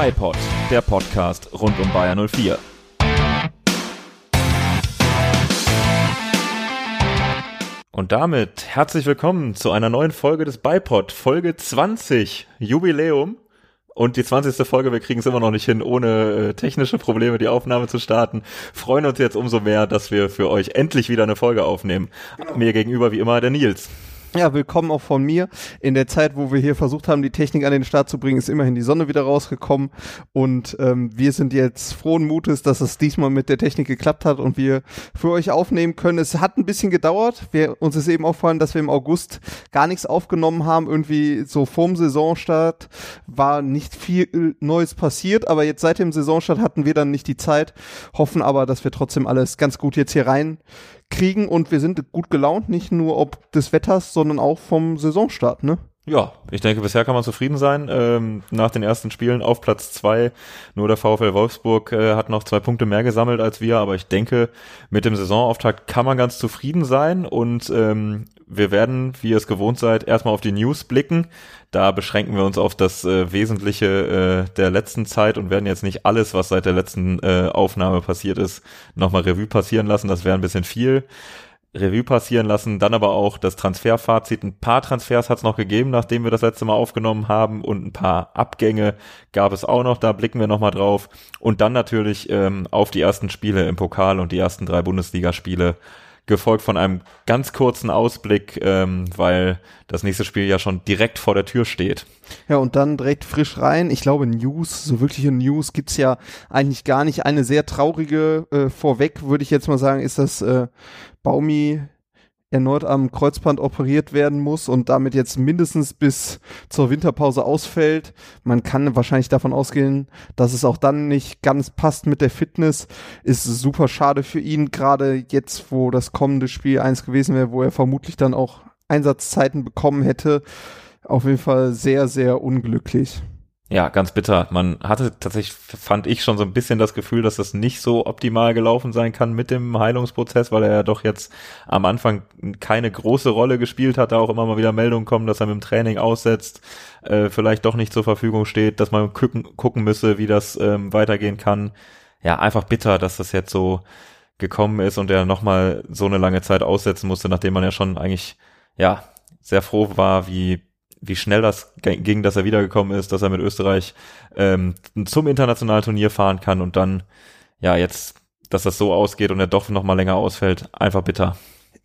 iPod, der Podcast rund um Bayer 04. Und damit herzlich willkommen zu einer neuen Folge des Bipod, Folge 20, Jubiläum. Und die 20. Folge, wir kriegen es immer noch nicht hin, ohne äh, technische Probleme die Aufnahme zu starten. Freuen uns jetzt umso mehr, dass wir für euch endlich wieder eine Folge aufnehmen. Genau. Mir gegenüber wie immer der Nils. Ja, willkommen auch von mir. In der Zeit, wo wir hier versucht haben, die Technik an den Start zu bringen, ist immerhin die Sonne wieder rausgekommen. Und ähm, wir sind jetzt frohen Mutes, dass es diesmal mit der Technik geklappt hat und wir für euch aufnehmen können. Es hat ein bisschen gedauert. Wir, uns ist eben auffallen, dass wir im August gar nichts aufgenommen haben. Irgendwie so vorm Saisonstart war nicht viel Neues passiert, aber jetzt seit dem Saisonstart hatten wir dann nicht die Zeit. Hoffen aber, dass wir trotzdem alles ganz gut jetzt hier rein kriegen und wir sind gut gelaunt, nicht nur ob des Wetters, sondern auch vom Saisonstart, ne? Ja, ich denke, bisher kann man zufrieden sein. Ähm, nach den ersten Spielen auf Platz zwei. Nur der VfL Wolfsburg äh, hat noch zwei Punkte mehr gesammelt als wir, aber ich denke, mit dem Saisonauftakt kann man ganz zufrieden sein und ähm, wir werden, wie ihr es gewohnt seid, erstmal auf die News blicken. Da beschränken wir uns auf das äh, Wesentliche äh, der letzten Zeit und werden jetzt nicht alles, was seit der letzten äh, Aufnahme passiert ist, nochmal Revue passieren lassen. Das wäre ein bisschen viel. Revue passieren lassen, dann aber auch das Transferfazit. Ein paar Transfers hat es noch gegeben, nachdem wir das letzte Mal aufgenommen haben und ein paar Abgänge gab es auch noch, da blicken wir nochmal drauf. Und dann natürlich ähm, auf die ersten Spiele im Pokal und die ersten drei Bundesligaspiele gefolgt von einem ganz kurzen Ausblick, ähm, weil das nächste Spiel ja schon direkt vor der Tür steht. Ja, und dann direkt frisch rein. Ich glaube, News, so wirkliche News gibt's ja eigentlich gar nicht. Eine sehr traurige äh, vorweg, würde ich jetzt mal sagen, ist das äh, Baumi erneut am Kreuzband operiert werden muss und damit jetzt mindestens bis zur Winterpause ausfällt. Man kann wahrscheinlich davon ausgehen, dass es auch dann nicht ganz passt mit der Fitness. Ist super schade für ihn, gerade jetzt, wo das kommende Spiel eins gewesen wäre, wo er vermutlich dann auch Einsatzzeiten bekommen hätte. Auf jeden Fall sehr, sehr unglücklich. Ja, ganz bitter. Man hatte tatsächlich, fand ich schon so ein bisschen das Gefühl, dass das nicht so optimal gelaufen sein kann mit dem Heilungsprozess, weil er ja doch jetzt am Anfang keine große Rolle gespielt hat, da auch immer mal wieder Meldungen kommen, dass er mit dem Training aussetzt, äh, vielleicht doch nicht zur Verfügung steht, dass man gucken, gucken müsse, wie das ähm, weitergehen kann. Ja, einfach bitter, dass das jetzt so gekommen ist und er nochmal so eine lange Zeit aussetzen musste, nachdem man ja schon eigentlich, ja, sehr froh war, wie wie schnell das ging, dass er wiedergekommen ist, dass er mit Österreich ähm, zum internationalen Turnier fahren kann und dann, ja, jetzt, dass das so ausgeht und er doch noch mal länger ausfällt, einfach bitter.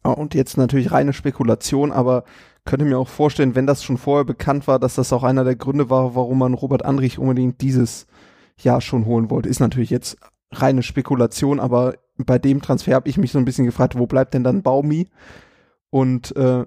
Und jetzt natürlich reine Spekulation, aber könnte mir auch vorstellen, wenn das schon vorher bekannt war, dass das auch einer der Gründe war, warum man Robert Andrich unbedingt dieses Jahr schon holen wollte. Ist natürlich jetzt reine Spekulation, aber bei dem Transfer habe ich mich so ein bisschen gefragt, wo bleibt denn dann Baumi? Und äh,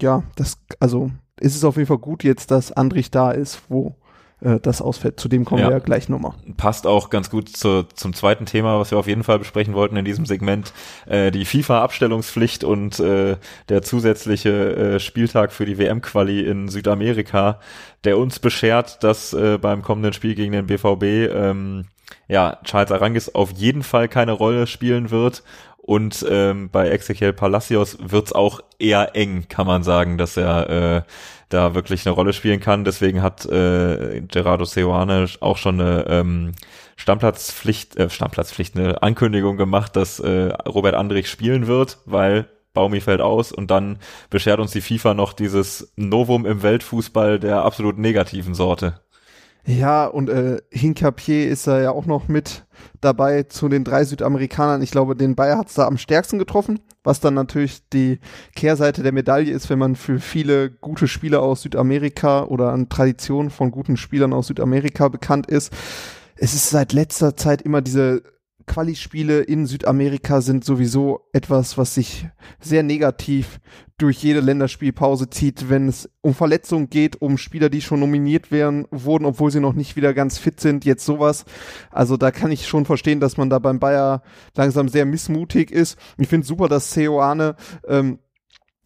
ja, das, also ist es auf jeden Fall gut jetzt, dass Andrich da ist, wo äh, das ausfällt. Zu dem kommen ja. wir ja gleich nochmal. Passt auch ganz gut zu, zum zweiten Thema, was wir auf jeden Fall besprechen wollten in diesem Segment. Äh, die FIFA-Abstellungspflicht und äh, der zusätzliche äh, Spieltag für die WM-Quali in Südamerika, der uns beschert, dass äh, beim kommenden Spiel gegen den BVB ähm, ja, Charles Arangis auf jeden Fall keine Rolle spielen wird und ähm, bei Ezequiel Palacios wird's auch eher eng, kann man sagen, dass er äh, da wirklich eine Rolle spielen kann. Deswegen hat äh, Gerardo Seoane auch schon eine ähm, Stammplatzpflicht, äh, Stammplatzpflicht, eine Ankündigung gemacht, dass äh, Robert Andrich spielen wird, weil Baumi fällt aus und dann beschert uns die FIFA noch dieses Novum im Weltfußball der absolut negativen Sorte. Ja, und äh, Hincapier ist da ja auch noch mit dabei zu den drei Südamerikanern. Ich glaube, den Bayer hat's da am stärksten getroffen, was dann natürlich die Kehrseite der Medaille ist, wenn man für viele gute Spieler aus Südamerika oder an Tradition von guten Spielern aus Südamerika bekannt ist. Es ist seit letzter Zeit immer diese Quali-Spiele in Südamerika sind sowieso etwas, was sich sehr negativ durch jede Länderspielpause zieht, wenn es um Verletzungen geht, um Spieler, die schon nominiert werden, wurden, obwohl sie noch nicht wieder ganz fit sind, jetzt sowas. Also da kann ich schon verstehen, dass man da beim Bayer langsam sehr missmutig ist. Ich finde super, dass Ceoane ähm,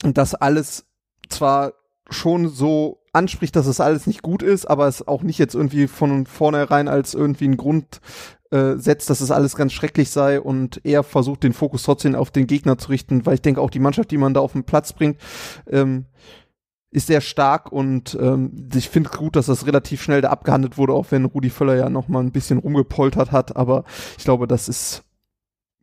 das alles zwar schon so anspricht, dass es alles nicht gut ist, aber es auch nicht jetzt irgendwie von vornherein als irgendwie ein Grund äh, setzt, dass es alles ganz schrecklich sei und er versucht, den Fokus trotzdem auf den Gegner zu richten, weil ich denke, auch die Mannschaft, die man da auf den Platz bringt, ähm, ist sehr stark und ähm, ich finde gut, dass das relativ schnell da abgehandelt wurde, auch wenn Rudi Völler ja noch mal ein bisschen rumgepoltert hat, aber ich glaube, das ist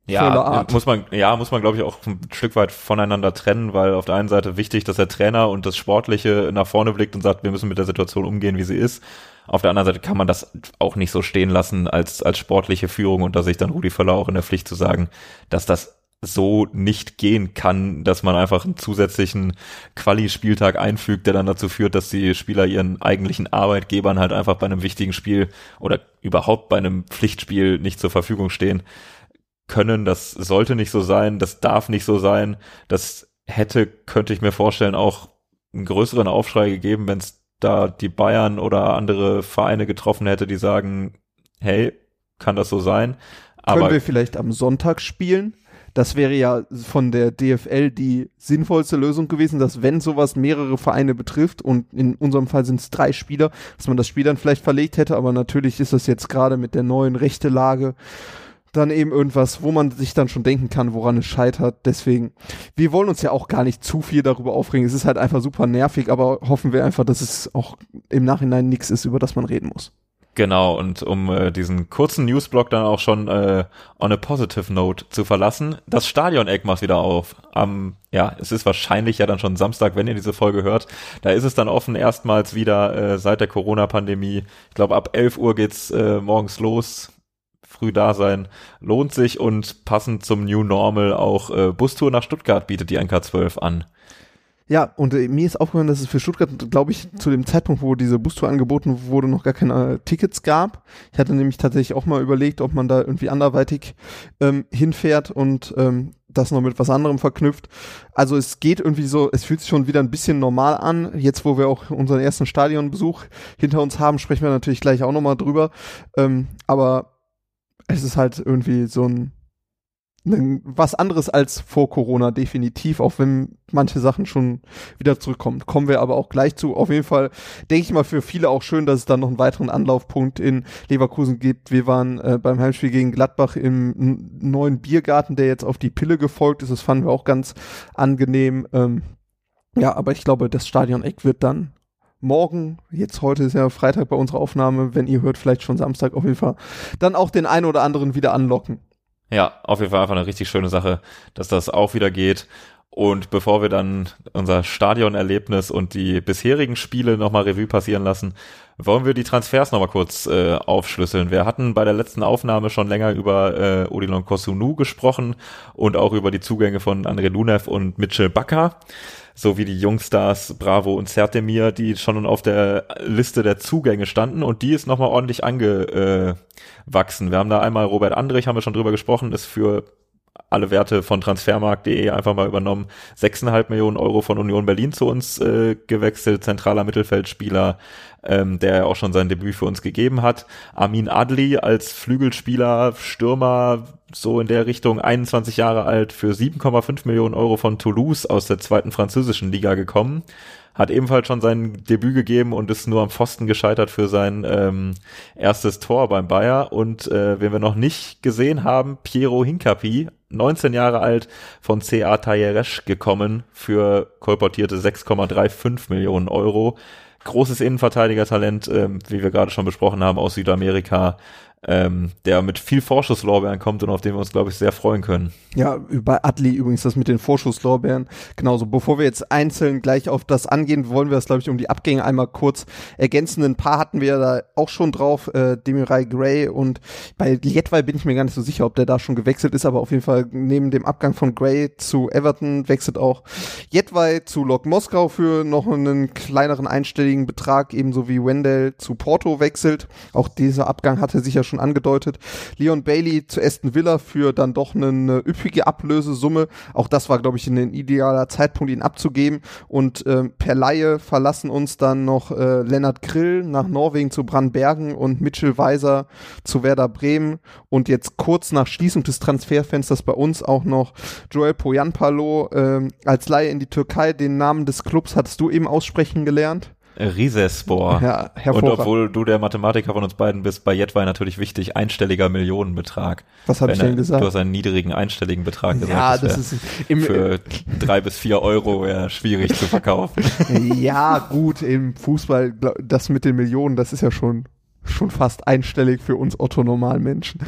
ja, muss man, ja, muss man, glaube ich, auch ein Stück weit voneinander trennen, weil auf der einen Seite wichtig, dass der Trainer und das Sportliche nach vorne blickt und sagt, wir müssen mit der Situation umgehen, wie sie ist. Auf der anderen Seite kann man das auch nicht so stehen lassen als, als sportliche Führung und da sehe ich dann Rudi Völler auch in der Pflicht zu sagen, dass das so nicht gehen kann, dass man einfach einen zusätzlichen Quali-Spieltag einfügt, der dann dazu führt, dass die Spieler ihren eigentlichen Arbeitgebern halt einfach bei einem wichtigen Spiel oder überhaupt bei einem Pflichtspiel nicht zur Verfügung stehen können. Das sollte nicht so sein, das darf nicht so sein. Das hätte, könnte ich mir vorstellen, auch einen größeren Aufschrei gegeben, wenn es da die Bayern oder andere Vereine getroffen hätte, die sagen, hey, kann das so sein? Aber Können wir vielleicht am Sonntag spielen? Das wäre ja von der DFL die sinnvollste Lösung gewesen, dass wenn sowas mehrere Vereine betrifft und in unserem Fall sind es drei Spieler, dass man das Spiel dann vielleicht verlegt hätte, aber natürlich ist das jetzt gerade mit der neuen Rechtelage dann eben irgendwas, wo man sich dann schon denken kann, woran es scheitert. Deswegen, wir wollen uns ja auch gar nicht zu viel darüber aufregen. Es ist halt einfach super nervig, aber hoffen wir einfach, dass es auch im Nachhinein nichts ist, über das man reden muss. Genau, und um äh, diesen kurzen Newsblock dann auch schon äh, on a positive note zu verlassen, das Stadion-Eck macht wieder auf. Am, ja, es ist wahrscheinlich ja dann schon Samstag, wenn ihr diese Folge hört. Da ist es dann offen erstmals wieder äh, seit der Corona-Pandemie. Ich glaube, ab 11 Uhr geht's äh, morgens los. Früh da sein lohnt sich und passend zum New Normal auch äh, Bustour nach Stuttgart bietet die NK12 an. Ja, und äh, mir ist aufgefallen, dass es für Stuttgart, glaube ich, zu dem Zeitpunkt, wo diese Bustour angeboten wurde, noch gar keine äh, Tickets gab. Ich hatte nämlich tatsächlich auch mal überlegt, ob man da irgendwie anderweitig ähm, hinfährt und ähm, das noch mit was anderem verknüpft. Also es geht irgendwie so, es fühlt sich schon wieder ein bisschen normal an. Jetzt, wo wir auch unseren ersten Stadionbesuch hinter uns haben, sprechen wir natürlich gleich auch nochmal drüber. Ähm, aber es ist halt irgendwie so ein was anderes als vor Corona, definitiv, auch wenn manche Sachen schon wieder zurückkommen. Kommen wir aber auch gleich zu. Auf jeden Fall denke ich mal für viele auch schön, dass es dann noch einen weiteren Anlaufpunkt in Leverkusen gibt. Wir waren äh, beim Heimspiel gegen Gladbach im neuen Biergarten, der jetzt auf die Pille gefolgt ist. Das fanden wir auch ganz angenehm. Ähm, ja, aber ich glaube, das Stadion-Eck wird dann morgen, jetzt heute ist ja Freitag bei unserer Aufnahme, wenn ihr hört, vielleicht schon Samstag auf jeden Fall, dann auch den einen oder anderen wieder anlocken. Ja, auf jeden Fall einfach eine richtig schöne Sache, dass das auch wieder geht. Und bevor wir dann unser Stadionerlebnis und die bisherigen Spiele nochmal Revue passieren lassen, wollen wir die Transfers nochmal kurz äh, aufschlüsseln. Wir hatten bei der letzten Aufnahme schon länger über äh, Odilon Kosunu gesprochen und auch über die Zugänge von André Lunev und Mitchell Bakker so wie die Jungstars Bravo und Sertemir, die schon auf der Liste der Zugänge standen und die ist nochmal ordentlich angewachsen. Wir haben da einmal Robert Andrich, haben wir schon drüber gesprochen, ist für alle Werte von transfermarkt.de einfach mal übernommen. 6,5 Millionen Euro von Union Berlin zu uns äh, gewechselt, zentraler Mittelfeldspieler, ähm, der auch schon sein Debüt für uns gegeben hat. Armin Adli als Flügelspieler, Stürmer, so in der Richtung 21 Jahre alt, für 7,5 Millionen Euro von Toulouse aus der zweiten französischen Liga gekommen. Hat ebenfalls schon sein Debüt gegeben und ist nur am Pfosten gescheitert für sein ähm, erstes Tor beim Bayer. Und äh, wen wir noch nicht gesehen haben, Piero Hincapi, 19 Jahre alt, von CA Tayeresh gekommen für kolportierte 6,35 Millionen Euro großes Innenverteidigertalent, ähm, wie wir gerade schon besprochen haben, aus Südamerika, ähm, der mit viel Vorschusslorbeeren kommt und auf den wir uns, glaube ich, sehr freuen können. Ja, bei Adli übrigens das mit den Vorschusslorbeeren. Genauso. Bevor wir jetzt einzeln gleich auf das angehen, wollen wir das, glaube ich, um die Abgänge einmal kurz ergänzen. Ein paar hatten wir da auch schon drauf, äh, Demirai Gray und bei Lietwey bin ich mir gar nicht so sicher, ob der da schon gewechselt ist, aber auf jeden Fall neben dem Abgang von Gray zu Everton wechselt auch Jetwei zu Lok Moskau für noch einen kleineren einstelligen Betrag, ebenso wie Wendell zu Porto wechselt. Auch dieser Abgang hatte sich ja schon angedeutet. Leon Bailey zu Aston Villa für dann doch eine üppige Ablösesumme. Auch das war, glaube ich, ein idealer Zeitpunkt, ihn abzugeben. Und äh, per Laie verlassen uns dann noch äh, Lennart Grill nach Norwegen zu Brandbergen und Mitchell Weiser zu Werder Bremen. Und jetzt kurz nach Schließung des Transferfensters bei uns auch noch Joel Poyanpalo äh, als Laie in die Türkei. Den Namen des Clubs hattest du eben aussprechen gelernt. Risespor. Ja, Und obwohl du der Mathematiker von uns beiden bist, bei Jetwei natürlich wichtig, einstelliger Millionenbetrag. Was habe ich denn gesagt? Du hast einen niedrigen einstelligen Betrag gesagt. Ja, das, das ist im, für drei bis vier Euro wäre schwierig zu verkaufen. ja, gut, im Fußball, das mit den Millionen, das ist ja schon, schon fast einstellig für uns Otto-Normalmenschen.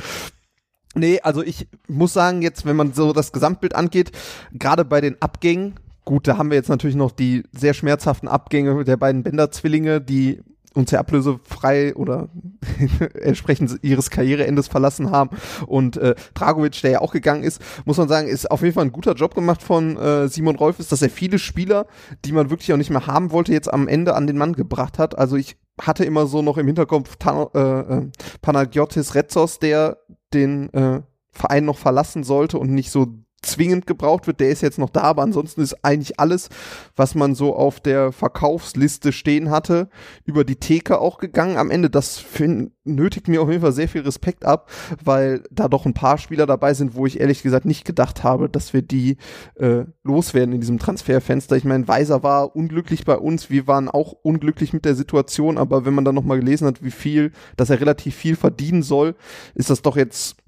Nee, also ich muss sagen, jetzt, wenn man so das Gesamtbild angeht, gerade bei den Abgängen, gut, da haben wir jetzt natürlich noch die sehr schmerzhaften Abgänge der beiden Bender-Zwillinge, die uns ja ablösefrei oder entsprechend ihres Karriereendes verlassen haben und äh, Dragovic, der ja auch gegangen ist, muss man sagen, ist auf jeden Fall ein guter Job gemacht von äh, Simon Rolf, ist, dass er viele Spieler, die man wirklich auch nicht mehr haben wollte, jetzt am Ende an den Mann gebracht hat. Also ich hatte immer so noch im Hinterkopf Tan äh, äh, Panagiotis Retzos, der den äh, Verein noch verlassen sollte und nicht so zwingend gebraucht wird. Der ist jetzt noch da, aber ansonsten ist eigentlich alles, was man so auf der Verkaufsliste stehen hatte, über die Theke auch gegangen. Am Ende, das find, nötigt mir auf jeden Fall sehr viel Respekt ab, weil da doch ein paar Spieler dabei sind, wo ich ehrlich gesagt nicht gedacht habe, dass wir die äh, loswerden in diesem Transferfenster. Ich meine, Weiser war unglücklich bei uns, wir waren auch unglücklich mit der Situation, aber wenn man dann nochmal gelesen hat, wie viel, dass er relativ viel verdienen soll, ist das doch jetzt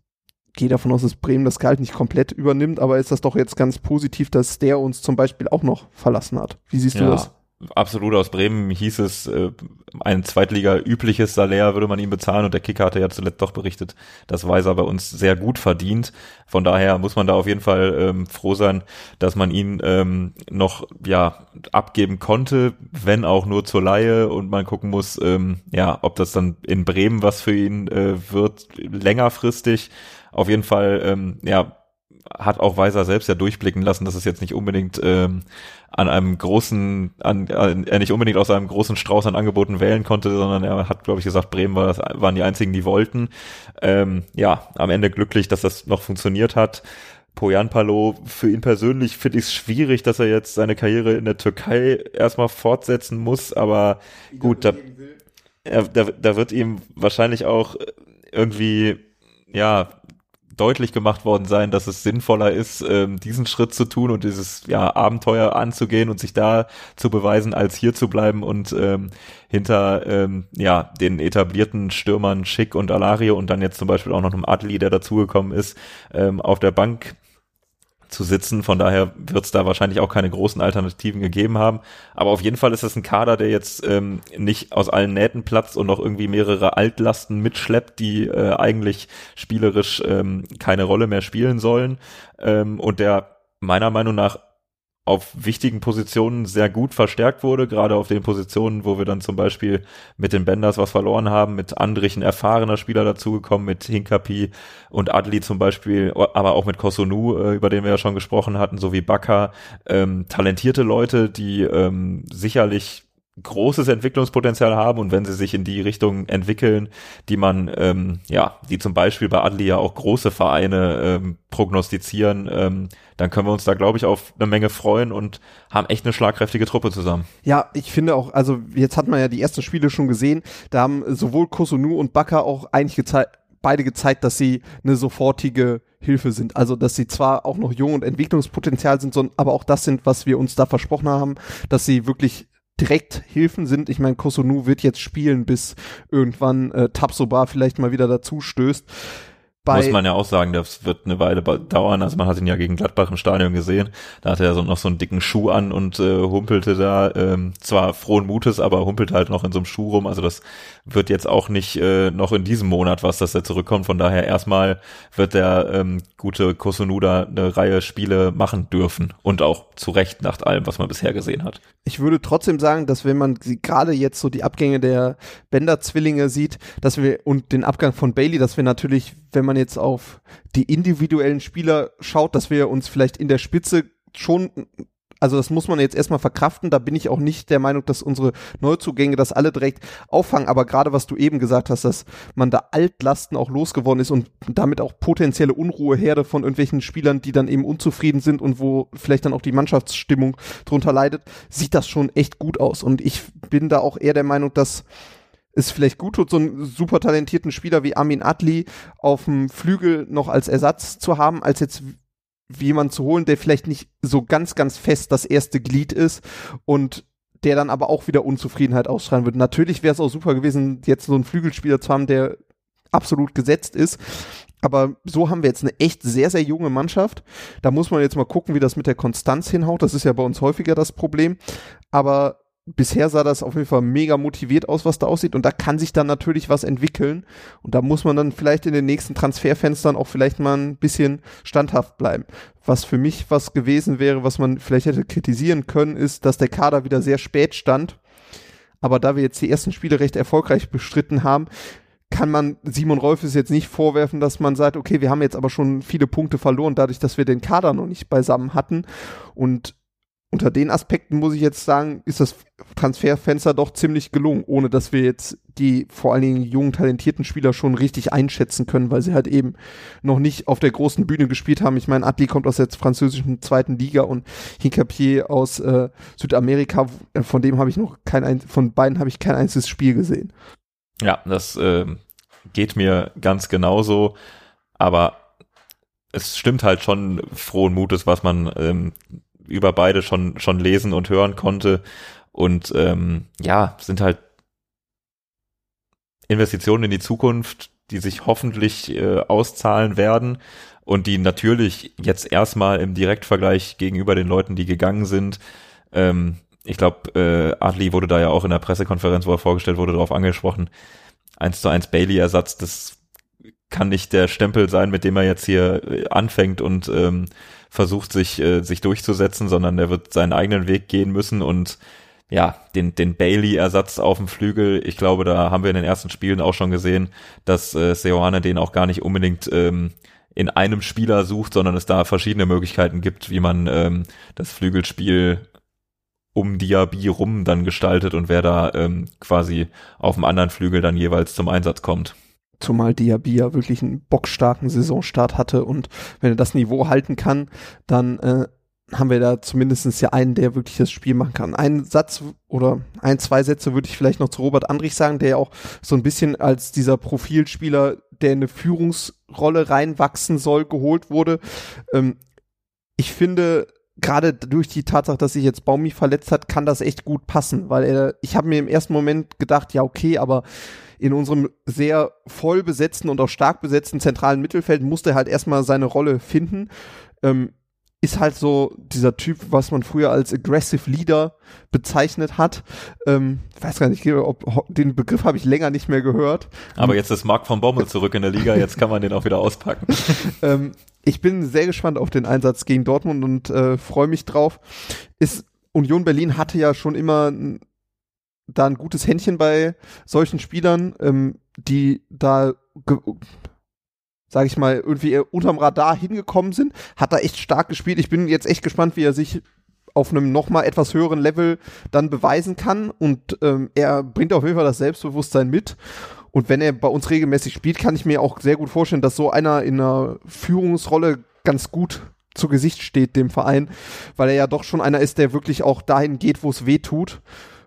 gehe davon aus, dass Bremen das Gehalt nicht komplett übernimmt, aber ist das doch jetzt ganz positiv, dass der uns zum Beispiel auch noch verlassen hat. Wie siehst ja, du das? Absolut, aus Bremen hieß es, äh, ein Zweitliga-übliches Salär würde man ihm bezahlen und der Kicker hatte ja zuletzt doch berichtet, dass Weiser bei uns sehr gut verdient. Von daher muss man da auf jeden Fall ähm, froh sein, dass man ihn ähm, noch ja abgeben konnte, wenn auch nur zur Laie und man gucken muss, ähm, ja, ob das dann in Bremen was für ihn äh, wird, längerfristig auf jeden Fall, ähm, ja, hat auch Weiser selbst ja durchblicken lassen, dass es jetzt nicht unbedingt ähm, an einem großen, an, an, er nicht unbedingt aus einem großen Strauß an Angeboten wählen konnte, sondern er hat, glaube ich, gesagt, Bremen war das, waren die einzigen, die wollten. Ähm, ja, am Ende glücklich, dass das noch funktioniert hat. Poyan Palo, für ihn persönlich finde ich es schwierig, dass er jetzt seine Karriere in der Türkei erstmal fortsetzen muss, aber gut, da, er, da, da wird ihm wahrscheinlich auch irgendwie, ja, deutlich gemacht worden sein, dass es sinnvoller ist, ähm, diesen Schritt zu tun und dieses ja, Abenteuer anzugehen und sich da zu beweisen, als hier zu bleiben und ähm, hinter ähm, ja, den etablierten Stürmern Schick und Alario und dann jetzt zum Beispiel auch noch einem Adli, der dazugekommen ist, ähm, auf der Bank zu sitzen. Von daher wird es da wahrscheinlich auch keine großen Alternativen gegeben haben. Aber auf jeden Fall ist es ein Kader, der jetzt ähm, nicht aus allen Nähten platzt und noch irgendwie mehrere Altlasten mitschleppt, die äh, eigentlich spielerisch ähm, keine Rolle mehr spielen sollen. Ähm, und der meiner Meinung nach auf wichtigen Positionen sehr gut verstärkt wurde, gerade auf den Positionen, wo wir dann zum Beispiel mit den Benders was verloren haben, mit Andrichen erfahrener Spieler dazugekommen, mit Hinkapi und Adli zum Beispiel, aber auch mit Kosunu, äh, über den wir ja schon gesprochen hatten, sowie Baka, ähm, talentierte Leute, die ähm, sicherlich großes Entwicklungspotenzial haben und wenn sie sich in die Richtung entwickeln, die man, ähm, ja, die zum Beispiel bei Adli ja auch große Vereine ähm, prognostizieren, ähm, dann können wir uns da, glaube ich, auf eine Menge freuen und haben echt eine schlagkräftige Truppe zusammen. Ja, ich finde auch, also jetzt hat man ja die ersten Spiele schon gesehen, da haben sowohl Kosunu und Baka auch eigentlich gezeigt, beide gezeigt, dass sie eine sofortige Hilfe sind. Also, dass sie zwar auch noch jung und Entwicklungspotenzial sind, sondern aber auch das sind, was wir uns da versprochen haben, dass sie wirklich direkt Hilfen sind. Ich meine, Kosunu wird jetzt spielen, bis irgendwann äh, Tapsoba vielleicht mal wieder dazu stößt. Bei Muss man ja auch sagen, das wird eine Weile dauern. Also man hat ihn ja gegen Gladbach im Stadion gesehen. Da hatte er so noch so einen dicken Schuh an und äh, humpelte da ähm, zwar frohen Mutes, aber humpelte halt noch in so einem Schuh rum. Also das wird jetzt auch nicht äh, noch in diesem Monat was, dass er zurückkommt. Von daher erstmal wird der ähm, gute Kosunuda eine Reihe Spiele machen dürfen und auch zu Recht nach allem, was man bisher gesehen hat. Ich würde trotzdem sagen, dass wenn man gerade jetzt so die Abgänge der Bender-Zwillinge sieht, dass wir und den Abgang von Bailey, dass wir natürlich, wenn man jetzt auf die individuellen Spieler schaut, dass wir uns vielleicht in der Spitze schon also das muss man jetzt erstmal verkraften. Da bin ich auch nicht der Meinung, dass unsere Neuzugänge das alle direkt auffangen. Aber gerade was du eben gesagt hast, dass man da Altlasten auch losgeworden ist und damit auch potenzielle Unruheherde von irgendwelchen Spielern, die dann eben unzufrieden sind und wo vielleicht dann auch die Mannschaftsstimmung drunter leidet, sieht das schon echt gut aus. Und ich bin da auch eher der Meinung, dass es vielleicht gut tut, so einen super talentierten Spieler wie Amin Adli auf dem Flügel noch als Ersatz zu haben, als jetzt jemand zu holen, der vielleicht nicht so ganz, ganz fest das erste Glied ist und der dann aber auch wieder Unzufriedenheit ausstrahlen würde. Natürlich wäre es auch super gewesen, jetzt so einen Flügelspieler zu haben, der absolut gesetzt ist. Aber so haben wir jetzt eine echt sehr, sehr junge Mannschaft. Da muss man jetzt mal gucken, wie das mit der Konstanz hinhaut. Das ist ja bei uns häufiger das Problem. Aber bisher sah das auf jeden Fall mega motiviert aus, was da aussieht. Und da kann sich dann natürlich was entwickeln. Und da muss man dann vielleicht in den nächsten Transferfenstern auch vielleicht mal ein bisschen standhaft bleiben. Was für mich was gewesen wäre, was man vielleicht hätte kritisieren können, ist, dass der Kader wieder sehr spät stand. Aber da wir jetzt die ersten Spiele recht erfolgreich bestritten haben, kann man Simon Rolfes jetzt nicht vorwerfen, dass man sagt, okay, wir haben jetzt aber schon viele Punkte verloren, dadurch, dass wir den Kader noch nicht beisammen hatten. Und unter den Aspekten muss ich jetzt sagen, ist das Transferfenster doch ziemlich gelungen, ohne dass wir jetzt die vor allen Dingen jungen, talentierten Spieler schon richtig einschätzen können, weil sie halt eben noch nicht auf der großen Bühne gespielt haben. Ich meine, Adli kommt aus der französischen zweiten Liga und Hincapier aus äh, Südamerika, von dem habe ich noch kein, von beiden habe ich kein einziges Spiel gesehen. Ja, das äh, geht mir ganz genauso, aber es stimmt halt schon frohen Mutes, was man ähm, über beide schon, schon lesen und hören konnte. Und ähm, ja, sind halt Investitionen in die Zukunft, die sich hoffentlich äh, auszahlen werden und die natürlich jetzt erstmal im Direktvergleich gegenüber den Leuten, die gegangen sind, ähm, ich glaube, äh, Adli wurde da ja auch in der Pressekonferenz, wo er vorgestellt wurde, darauf angesprochen, eins zu eins Bailey-Ersatz, das kann nicht der Stempel sein, mit dem er jetzt hier äh, anfängt und ähm, versucht, sich, äh, sich durchzusetzen, sondern er wird seinen eigenen Weg gehen müssen und ja, den, den Bailey-Ersatz auf dem Flügel, ich glaube, da haben wir in den ersten Spielen auch schon gesehen, dass äh, Seoane den auch gar nicht unbedingt ähm, in einem Spieler sucht, sondern es da verschiedene Möglichkeiten gibt, wie man ähm, das Flügelspiel um Diaby rum dann gestaltet und wer da ähm, quasi auf dem anderen Flügel dann jeweils zum Einsatz kommt. Zumal Diaby ja wirklich einen bockstarken Saisonstart hatte und wenn er das Niveau halten kann, dann äh, haben wir da zumindestens ja einen, der wirklich das Spiel machen kann. Einen Satz oder ein, zwei Sätze würde ich vielleicht noch zu Robert Andrich sagen, der ja auch so ein bisschen als dieser Profilspieler, der in eine Führungsrolle reinwachsen soll, geholt wurde. Ähm, ich finde, gerade durch die Tatsache, dass sich jetzt Baumi verletzt hat, kann das echt gut passen, weil er, ich habe mir im ersten Moment gedacht, ja okay, aber in unserem sehr voll besetzten und auch stark besetzten zentralen Mittelfeld musste er halt erstmal seine Rolle finden. Ähm, ist halt so dieser Typ, was man früher als Aggressive Leader bezeichnet hat. Ähm, weiß gar nicht, ob den Begriff habe ich länger nicht mehr gehört. Aber jetzt ist Marc von Bommel zurück in der Liga, jetzt kann man den auch wieder auspacken. ähm, ich bin sehr gespannt auf den Einsatz gegen Dortmund und äh, freue mich drauf. Ist Union Berlin hatte ja schon immer da ein gutes Händchen bei solchen Spielern, ähm, die da sage ich mal, irgendwie unterm Radar hingekommen sind, hat er echt stark gespielt. Ich bin jetzt echt gespannt, wie er sich auf einem nochmal etwas höheren Level dann beweisen kann. Und ähm, er bringt auf jeden Fall das Selbstbewusstsein mit. Und wenn er bei uns regelmäßig spielt, kann ich mir auch sehr gut vorstellen, dass so einer in einer Führungsrolle ganz gut zu Gesicht steht dem Verein, weil er ja doch schon einer ist, der wirklich auch dahin geht, wo es weh tut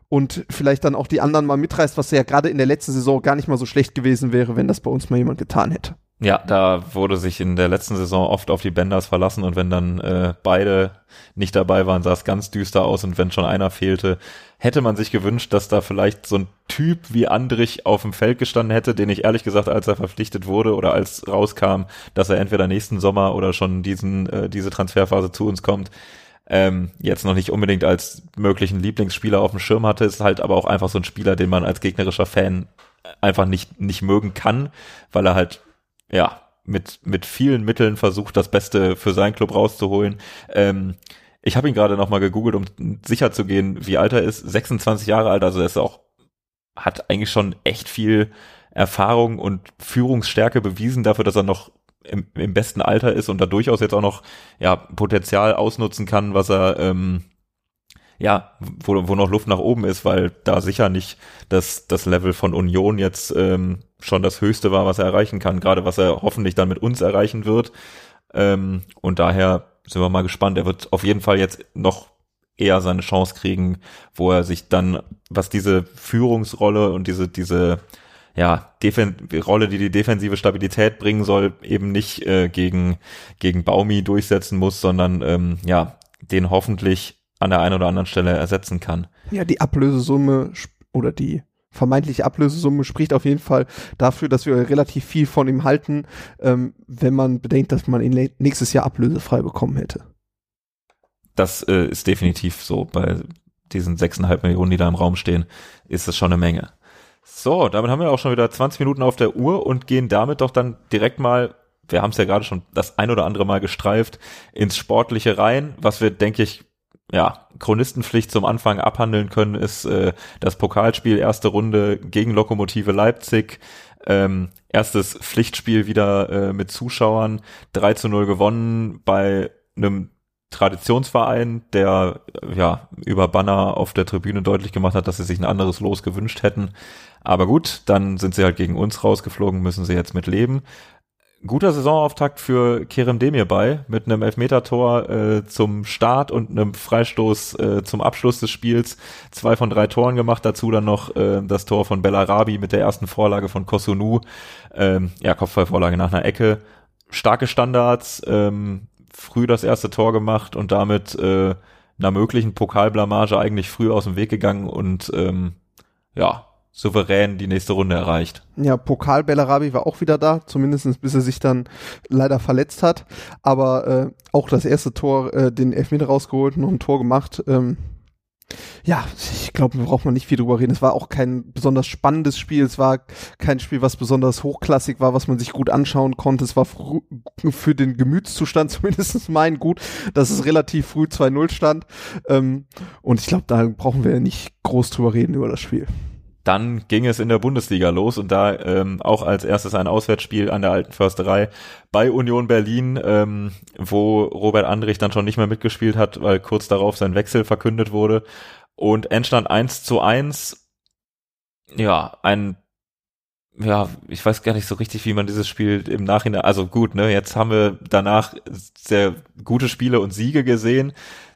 und vielleicht dann auch die anderen mal mitreißt, was ja gerade in der letzten Saison gar nicht mal so schlecht gewesen wäre, wenn das bei uns mal jemand getan hätte. Ja, da wurde sich in der letzten Saison oft auf die Benders verlassen und wenn dann äh, beide nicht dabei waren, sah es ganz düster aus und wenn schon einer fehlte, hätte man sich gewünscht, dass da vielleicht so ein Typ wie Andrich auf dem Feld gestanden hätte, den ich ehrlich gesagt, als er verpflichtet wurde oder als rauskam, dass er entweder nächsten Sommer oder schon diesen äh, diese Transferphase zu uns kommt, ähm, jetzt noch nicht unbedingt als möglichen Lieblingsspieler auf dem Schirm hatte, ist halt aber auch einfach so ein Spieler, den man als gegnerischer Fan einfach nicht nicht mögen kann, weil er halt ja, mit, mit vielen Mitteln versucht, das Beste für seinen Club rauszuholen. Ähm, ich habe ihn gerade nochmal gegoogelt, um sicher zu gehen, wie alt er ist. 26 Jahre alt, also er ist auch, hat eigentlich schon echt viel Erfahrung und Führungsstärke bewiesen dafür, dass er noch im, im besten Alter ist und da durchaus jetzt auch noch ja Potenzial ausnutzen kann, was er ähm, ja, wo, wo noch Luft nach oben ist, weil da sicher nicht das, das Level von Union jetzt ähm, schon das Höchste war, was er erreichen kann, gerade was er hoffentlich dann mit uns erreichen wird. Ähm, und daher sind wir mal gespannt. Er wird auf jeden Fall jetzt noch eher seine Chance kriegen, wo er sich dann, was diese Führungsrolle und diese, diese ja, Defen Rolle, die die defensive Stabilität bringen soll, eben nicht äh, gegen, gegen Baumi durchsetzen muss, sondern ähm, ja, den hoffentlich an der einen oder anderen Stelle ersetzen kann. Ja, die Ablösesumme oder die vermeintliche Ablösesumme spricht auf jeden Fall dafür, dass wir relativ viel von ihm halten, ähm, wenn man bedenkt, dass man ihn nächstes Jahr ablösefrei bekommen hätte. Das äh, ist definitiv so. Bei diesen sechseinhalb Millionen, die da im Raum stehen, ist das schon eine Menge. So, damit haben wir auch schon wieder 20 Minuten auf der Uhr und gehen damit doch dann direkt mal, wir haben es ja gerade schon das ein oder andere Mal gestreift, ins Sportliche rein, was wir, denke ich, ja, Chronistenpflicht zum Anfang abhandeln können, ist äh, das Pokalspiel, erste Runde gegen Lokomotive Leipzig. Ähm, erstes Pflichtspiel wieder äh, mit Zuschauern, 3 zu 0 gewonnen bei einem Traditionsverein, der ja über Banner auf der Tribüne deutlich gemacht hat, dass sie sich ein anderes Los gewünscht hätten. Aber gut, dann sind sie halt gegen uns rausgeflogen, müssen sie jetzt mit leben guter Saisonauftakt für Kerem Demir bei, mit einem Elfmetertor äh, zum Start und einem Freistoß äh, zum Abschluss des Spiels. Zwei von drei Toren gemacht, dazu dann noch äh, das Tor von Bellarabi mit der ersten Vorlage von Kosunu. Ähm, ja, Kopfballvorlage nach einer Ecke. Starke Standards, ähm, früh das erste Tor gemacht und damit äh, einer möglichen Pokalblamage eigentlich früh aus dem Weg gegangen und ähm, ja, souverän die nächste Runde erreicht. Ja, Pokal Bellarabi war auch wieder da, zumindest bis er sich dann leider verletzt hat. Aber äh, auch das erste Tor, äh, den Elfmeter rausgeholt, noch ein Tor gemacht. Ähm, ja, ich glaube, da braucht man nicht viel drüber reden. Es war auch kein besonders spannendes Spiel. Es war kein Spiel, was besonders hochklassig war, was man sich gut anschauen konnte. Es war für den Gemütszustand zumindest mein gut, dass es relativ früh 2-0 stand. Ähm, und ich glaube, da brauchen wir nicht groß drüber reden über das Spiel dann ging es in der Bundesliga los und da ähm, auch als erstes ein Auswärtsspiel an der alten Försterei bei Union Berlin, ähm, wo Robert Andrich dann schon nicht mehr mitgespielt hat, weil kurz darauf sein Wechsel verkündet wurde und Endstand 1 zu 1. Ja, ein ja, ich weiß gar nicht so richtig, wie man dieses Spiel im Nachhinein, also gut, ne, jetzt haben wir danach sehr gute Spiele und Siege gesehen.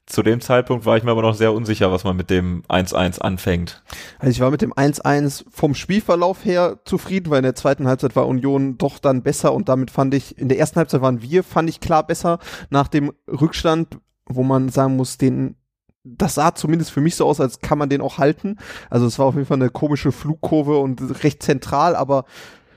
Zu dem Zeitpunkt war ich mir aber noch sehr unsicher, was man mit dem 1-1 anfängt. Also ich war mit dem 1-1 vom Spielverlauf her zufrieden, weil in der zweiten Halbzeit war Union doch dann besser und damit fand ich, in der ersten Halbzeit waren wir, fand ich klar besser nach dem Rückstand, wo man sagen muss, den das sah zumindest für mich so aus, als kann man den auch halten. Also es war auf jeden Fall eine komische Flugkurve und recht zentral, aber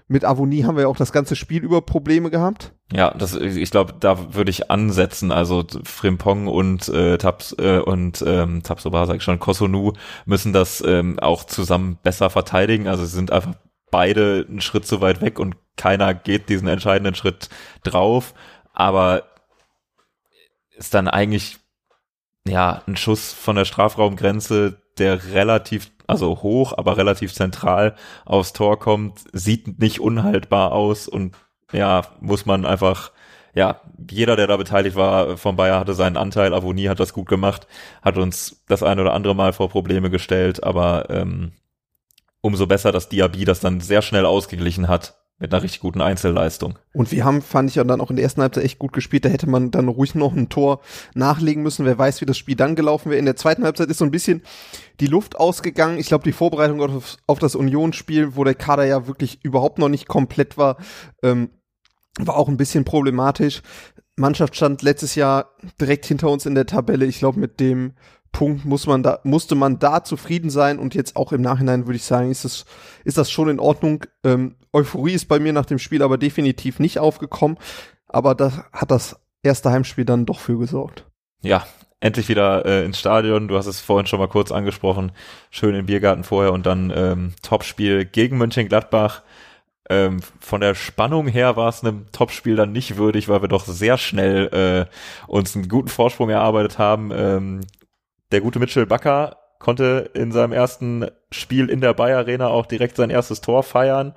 mit Avonie haben wir ja auch das ganze Spiel über Probleme gehabt. Ja, das, ich glaube, da würde ich ansetzen. Also Frimpong und äh, Taps äh, und ähm, Tapsoba, sag ich schon, Kosonu müssen das ähm, auch zusammen besser verteidigen. Also sie sind einfach beide einen Schritt zu weit weg und keiner geht diesen entscheidenden Schritt drauf. Aber ist dann eigentlich ja ein Schuss von der Strafraumgrenze, der relativ also hoch, aber relativ zentral aufs Tor kommt, sieht nicht unhaltbar aus und ja, muss man einfach, ja, jeder, der da beteiligt war von Bayer hatte seinen Anteil, Avonie hat das gut gemacht, hat uns das ein oder andere Mal vor Probleme gestellt, aber ähm, umso besser, dass Diaby das dann sehr schnell ausgeglichen hat mit einer richtig guten Einzelleistung. Und wir haben, fand ich ja dann auch in der ersten Halbzeit echt gut gespielt. Da hätte man dann ruhig noch ein Tor nachlegen müssen. Wer weiß, wie das Spiel dann gelaufen wäre. In der zweiten Halbzeit ist so ein bisschen die Luft ausgegangen. Ich glaube, die Vorbereitung auf, auf das Unionsspiel, wo der Kader ja wirklich überhaupt noch nicht komplett war, ähm, war auch ein bisschen problematisch. Mannschaft stand letztes Jahr direkt hinter uns in der Tabelle. Ich glaube, mit dem Punkt muss man da, musste man da zufrieden sein und jetzt auch im Nachhinein würde ich sagen, ist das, ist das schon in Ordnung. Ähm, Euphorie ist bei mir nach dem Spiel aber definitiv nicht aufgekommen, aber da hat das erste Heimspiel dann doch für gesorgt. Ja, endlich wieder äh, ins Stadion. Du hast es vorhin schon mal kurz angesprochen. Schön im Biergarten vorher und dann ähm, Topspiel gegen Mönchengladbach. Ähm, von der Spannung her war es einem Topspiel dann nicht würdig, weil wir doch sehr schnell äh, uns einen guten Vorsprung erarbeitet haben. Ähm, der gute Mitchell Bakker konnte in seinem ersten Spiel in der Bayer Arena auch direkt sein erstes Tor feiern.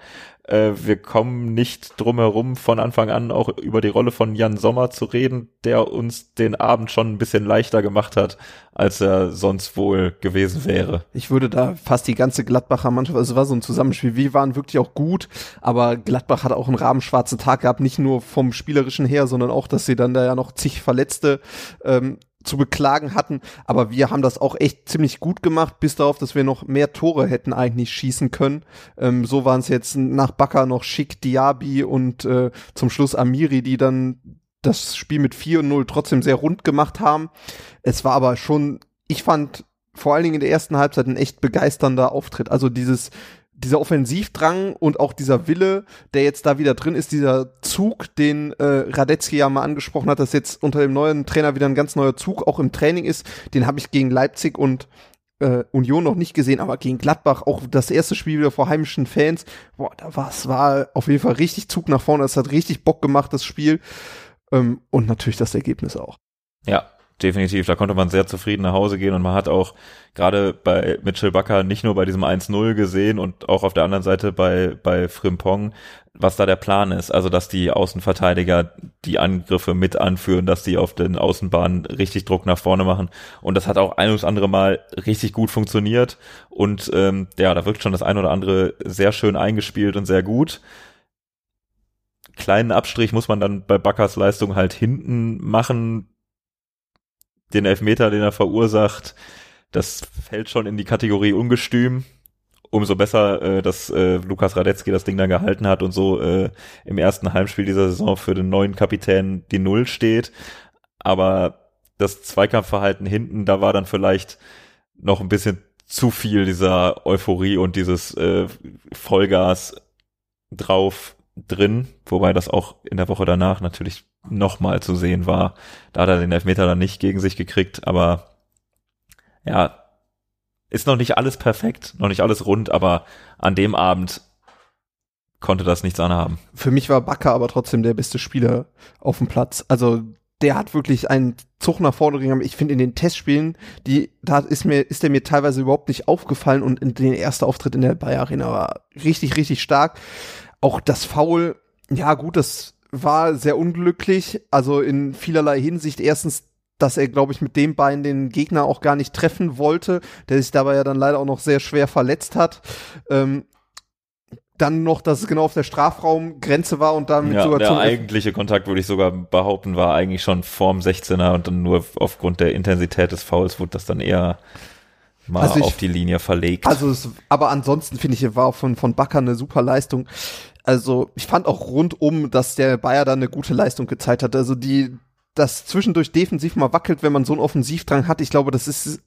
Äh, wir kommen nicht drum herum, von Anfang an auch über die Rolle von Jan Sommer zu reden, der uns den Abend schon ein bisschen leichter gemacht hat, als er sonst wohl gewesen wäre. Ich würde da fast die ganze Gladbacher Mannschaft, also es war so ein Zusammenspiel, wir waren wirklich auch gut, aber Gladbach hat auch einen rabenschwarzen Tag gehabt, nicht nur vom spielerischen her, sondern auch, dass sie dann da ja noch zig Verletzte ähm, zu beklagen hatten. Aber wir haben das auch echt ziemlich gut gemacht, bis darauf, dass wir noch mehr Tore hätten eigentlich schießen können. Ähm, so waren es jetzt nach Bakker noch Schick, Diaby und äh, zum Schluss Amiri, die dann das Spiel mit 4 0 trotzdem sehr rund gemacht haben. Es war aber schon, ich fand vor allen Dingen in der ersten Halbzeit ein echt begeisternder Auftritt. Also dieses, dieser Offensivdrang und auch dieser Wille, der jetzt da wieder drin ist, dieser Zug, den äh, Radetzky ja mal angesprochen hat, dass jetzt unter dem neuen Trainer wieder ein ganz neuer Zug auch im Training ist, den habe ich gegen Leipzig und äh, Union noch nicht gesehen, aber gegen Gladbach auch das erste Spiel wieder vor heimischen Fans. Boah, da war es war auf jeden Fall richtig Zug nach vorne. Es hat richtig Bock gemacht, das Spiel. Ähm, und natürlich das Ergebnis auch. Ja, definitiv. Da konnte man sehr zufrieden nach Hause gehen und man hat auch gerade bei Mitchell Bakker nicht nur bei diesem 1-0 gesehen und auch auf der anderen Seite bei, bei Frimpong, was da der Plan ist. Also, dass die Außenverteidiger die Angriffe mit anführen, dass die auf den Außenbahnen richtig Druck nach vorne machen. Und das hat auch ein oder andere Mal richtig gut funktioniert. Und ähm, ja, da wirkt schon das ein oder andere sehr schön eingespielt und sehr gut kleinen Abstrich muss man dann bei Backers Leistung halt hinten machen den Elfmeter, den er verursacht, das fällt schon in die Kategorie ungestüm. Umso besser, äh, dass äh, Lukas Radetzky das Ding dann gehalten hat und so äh, im ersten Heimspiel dieser Saison für den neuen Kapitän die Null steht. Aber das Zweikampfverhalten hinten, da war dann vielleicht noch ein bisschen zu viel dieser Euphorie und dieses äh, Vollgas drauf drin, wobei das auch in der Woche danach natürlich nochmal zu sehen war. Da hat er den Elfmeter dann nicht gegen sich gekriegt, aber ja, ist noch nicht alles perfekt, noch nicht alles rund, aber an dem Abend konnte das nichts anhaben. Für mich war Bakker aber trotzdem der beste Spieler auf dem Platz. Also der hat wirklich einen Zug nach vorne gegangen. Ich finde in den Testspielen, die, da ist mir, ist der mir teilweise überhaupt nicht aufgefallen und in den ersten Auftritt in der Bayer Arena war richtig, richtig stark. Auch das Foul, ja gut, das war sehr unglücklich, also in vielerlei Hinsicht. Erstens, dass er, glaube ich, mit dem Bein den Gegner auch gar nicht treffen wollte, der sich dabei ja dann leider auch noch sehr schwer verletzt hat. Ähm, dann noch, dass es genau auf der Strafraumgrenze war und dann ja, sogar der eigentliche Kontakt würde ich sogar behaupten war eigentlich schon vorm 16er und dann nur aufgrund der Intensität des Fouls wurde das dann eher mal also ich, auf die Linie verlegt. Also es, aber ansonsten finde ich war von von Bakker eine super Leistung also ich fand auch rundum, dass der Bayer da eine gute Leistung gezeigt hat. Also die, das zwischendurch defensiv mal wackelt, wenn man so einen Offensivdrang hat, ich glaube, das ist,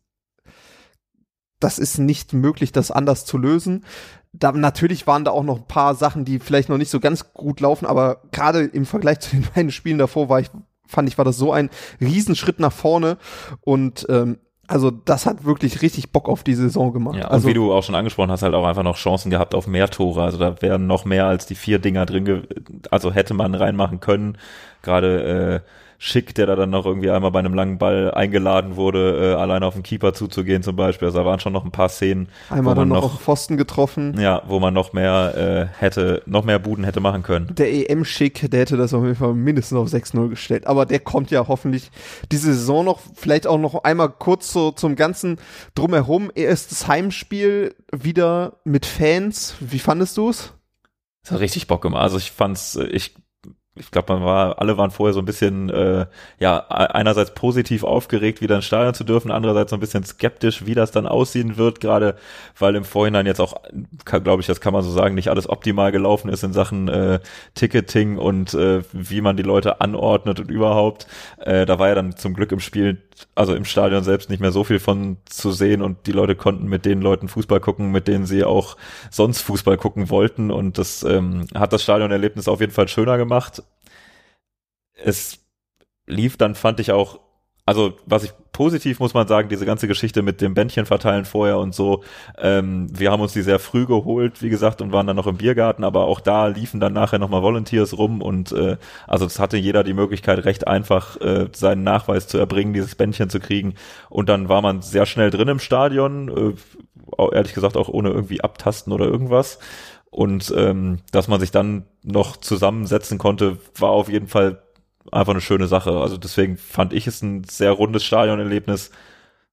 das ist nicht möglich, das anders zu lösen. Da, natürlich waren da auch noch ein paar Sachen, die vielleicht noch nicht so ganz gut laufen, aber gerade im Vergleich zu den beiden Spielen davor war ich, fand ich, war das so ein Riesenschritt nach vorne und ähm, also das hat wirklich richtig Bock auf die Saison gemacht. Ja, also wie du auch schon angesprochen hast, halt auch einfach noch Chancen gehabt auf mehr Tore. Also da wären noch mehr als die vier Dinger drin, also hätte man reinmachen können. Gerade äh, Schick, der da dann noch irgendwie einmal bei einem langen Ball eingeladen wurde, äh, alleine auf den Keeper zuzugehen zum Beispiel. Also da waren schon noch ein paar Szenen. Einmal dann noch, auf Pfosten getroffen. Ja, wo man noch mehr äh, hätte, noch mehr Buden hätte machen können. Der EM-Schick, der hätte das auf jeden Fall mindestens auf 6-0 gestellt. Aber der kommt ja hoffentlich diese Saison noch, vielleicht auch noch einmal kurz so zum ganzen Drumherum. Erstes Heimspiel wieder mit Fans. Wie fandest du es? Das hat richtig Bock gemacht. Also ich fand's, ich ich glaube, man war, alle waren vorher so ein bisschen, äh, ja, einerseits positiv aufgeregt, wieder ins Stadion zu dürfen, andererseits so ein bisschen skeptisch, wie das dann aussehen wird, gerade weil im Vorhinein jetzt auch, glaube ich, das kann man so sagen, nicht alles optimal gelaufen ist in Sachen äh, Ticketing und äh, wie man die Leute anordnet und überhaupt. Äh, da war ja dann zum Glück im Spiel, also im Stadion selbst nicht mehr so viel von zu sehen und die Leute konnten mit den Leuten Fußball gucken, mit denen sie auch sonst Fußball gucken wollten und das ähm, hat das Stadionerlebnis auf jeden Fall schöner gemacht. Es lief dann, fand ich auch, also was ich positiv muss man sagen, diese ganze Geschichte mit dem Bändchen verteilen vorher und so, ähm, wir haben uns die sehr früh geholt, wie gesagt, und waren dann noch im Biergarten, aber auch da liefen dann nachher nochmal Volunteers rum und äh, also es hatte jeder die Möglichkeit, recht einfach äh, seinen Nachweis zu erbringen, dieses Bändchen zu kriegen. Und dann war man sehr schnell drin im Stadion, äh, ehrlich gesagt auch ohne irgendwie abtasten oder irgendwas. Und ähm, dass man sich dann noch zusammensetzen konnte, war auf jeden Fall einfach eine schöne Sache. Also deswegen fand ich es ein sehr rundes Stadionerlebnis,